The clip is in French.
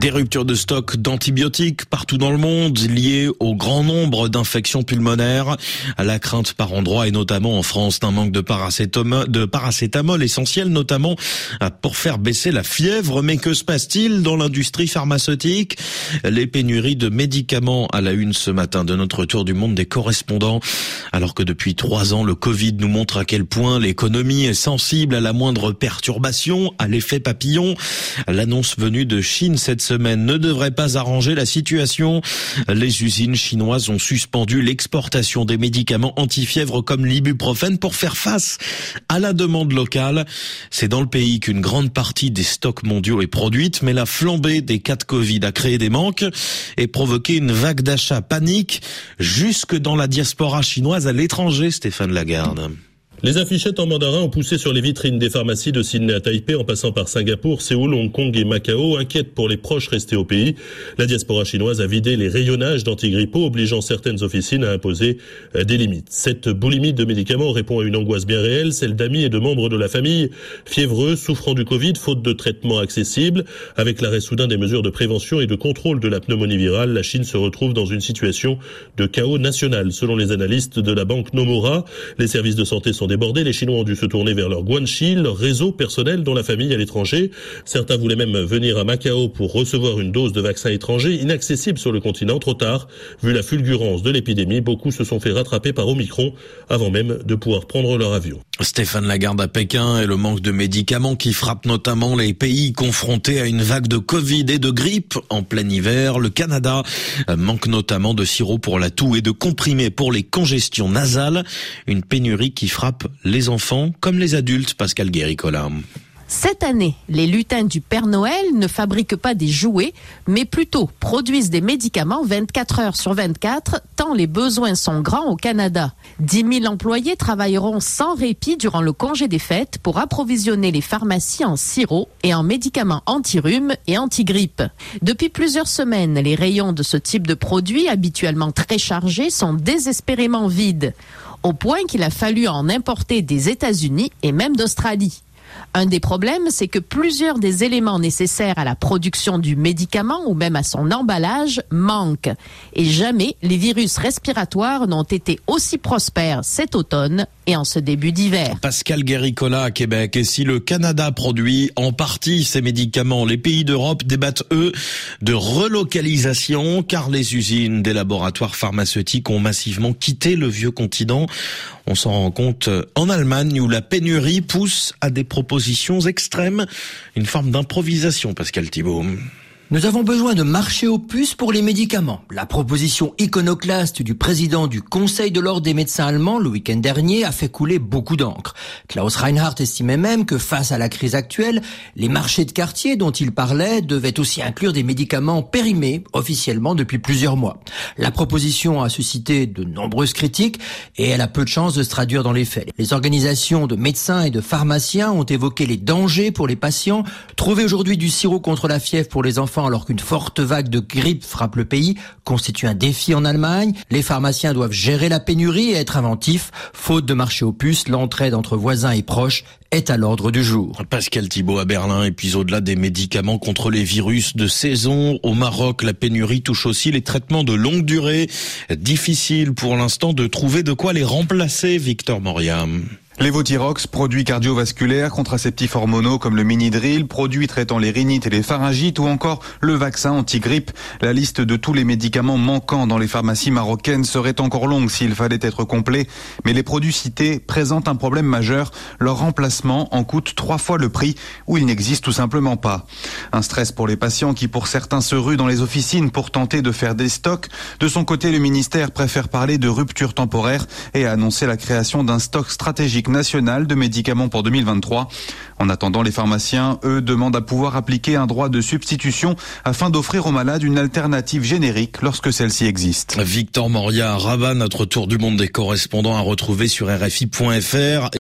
Des ruptures de stock d'antibiotiques partout dans le monde liées au grand nombre d'infections pulmonaires, à la crainte par endroits et notamment en France d'un manque de paracétamol, essentiel notamment pour faire baisser la fièvre. Mais que se passe-t-il dans l'industrie pharmaceutique? Les pénuries de médicaments à la une ce matin de notre tour du monde des correspondants. Alors que depuis trois ans, le Covid nous montre à quel point l'économie est sensible à la moindre perturbation, à l'effet papillon. L'annonce venue de Chine cette semaine ne devrait pas arranger la situation. Les usines chinoises ont suspendu l'exportation des médicaments anti-fièvre comme l'ibuprofène pour faire face à la demande locale. C'est dans le pays qu'une grande partie des stocks mondiaux est produite, mais la flambée des cas de Covid a créé des manques et provoqué une vague d'achat panique jusque dans la diaspora chinoise à l'étranger, Stéphane Lagarde. Les affichettes en mandarin ont poussé sur les vitrines des pharmacies de Sydney à Taipei en passant par Singapour, Séoul, Hong Kong et Macao, inquiète pour les proches restés au pays. La diaspora chinoise a vidé les rayonnages d'antigrippaux, obligeant certaines officines à imposer euh, des limites. Cette boulimie de médicaments répond à une angoisse bien réelle, celle d'amis et de membres de la famille fiévreux, souffrant du Covid, faute de traitement accessible. Avec l'arrêt soudain des mesures de prévention et de contrôle de la pneumonie virale, la Chine se retrouve dans une situation de chaos national. Selon les analystes de la banque Nomura, les services de santé sont débordés, les Chinois ont dû se tourner vers leur guanxi, leur réseau personnel dont la famille à l'étranger. Certains voulaient même venir à Macao pour recevoir une dose de vaccin étranger, inaccessible sur le continent trop tard. Vu la fulgurance de l'épidémie, beaucoup se sont fait rattraper par Omicron avant même de pouvoir prendre leur avion. Stéphane Lagarde à Pékin et le manque de médicaments qui frappe notamment les pays confrontés à une vague de Covid et de grippe en plein hiver. Le Canada manque notamment de sirop pour la toux et de comprimés pour les congestions nasales. Une pénurie qui frappe les enfants comme les adultes, Pascal Guéricola. Cette année, les lutins du Père Noël ne fabriquent pas des jouets, mais plutôt produisent des médicaments 24 heures sur 24, tant les besoins sont grands au Canada. 10 000 employés travailleront sans répit durant le congé des fêtes pour approvisionner les pharmacies en sirop et en médicaments anti-rhume et anti-grippe. Depuis plusieurs semaines, les rayons de ce type de produits, habituellement très chargés, sont désespérément vides, au point qu'il a fallu en importer des États-Unis et même d'Australie. Un des problèmes, c'est que plusieurs des éléments nécessaires à la production du médicament ou même à son emballage manquent. Et jamais les virus respiratoires n'ont été aussi prospères cet automne et en ce début d'hiver. Pascal Guéricola Québec. Et si le Canada produit en partie ces médicaments, les pays d'Europe débattent eux de relocalisation car les usines des laboratoires pharmaceutiques ont massivement quitté le vieux continent. On s'en rend compte en Allemagne où la pénurie pousse à des propositions extrêmes, une forme d'improvisation, Pascal Thibault. Nous avons besoin de marché aux puces pour les médicaments. La proposition iconoclaste du président du Conseil de l'ordre des médecins allemands le week-end dernier a fait couler beaucoup d'encre. Klaus Reinhardt estimait même que face à la crise actuelle, les marchés de quartier dont il parlait devaient aussi inclure des médicaments périmés officiellement depuis plusieurs mois. La proposition a suscité de nombreuses critiques et elle a peu de chances de se traduire dans les faits. Les organisations de médecins et de pharmaciens ont évoqué les dangers pour les patients. Trouver aujourd'hui du sirop contre la fièvre pour les enfants alors qu'une forte vague de grippe frappe le pays constitue un défi en Allemagne. Les pharmaciens doivent gérer la pénurie et être inventifs. Faute de marché aux puces, l'entraide entre voisins et proches est à l'ordre du jour. Pascal Thibault à Berlin et puis au-delà des médicaments contre les virus de saison, au Maroc, la pénurie touche aussi les traitements de longue durée. Difficile pour l'instant de trouver de quoi les remplacer, Victor Moriam. Lévothyrox, produits cardiovasculaires, contraceptifs hormonaux comme le mini-drill, produits traitant les rhinites et les pharyngites ou encore le vaccin anti-grippe. La liste de tous les médicaments manquants dans les pharmacies marocaines serait encore longue s'il fallait être complet, mais les produits cités présentent un problème majeur. Leur remplacement en coûte trois fois le prix ou il n'existe tout simplement pas. Un stress pour les patients qui pour certains se ruent dans les officines pour tenter de faire des stocks. De son côté, le ministère préfère parler de rupture temporaire et a annoncé la création d'un stock stratégique national de médicaments pour 2023. En attendant, les pharmaciens, eux, demandent à pouvoir appliquer un droit de substitution afin d'offrir aux malades une alternative générique lorsque celle-ci existe. Victor Moria, Rabat, notre tour du monde des correspondants à retrouver sur RFI.fr.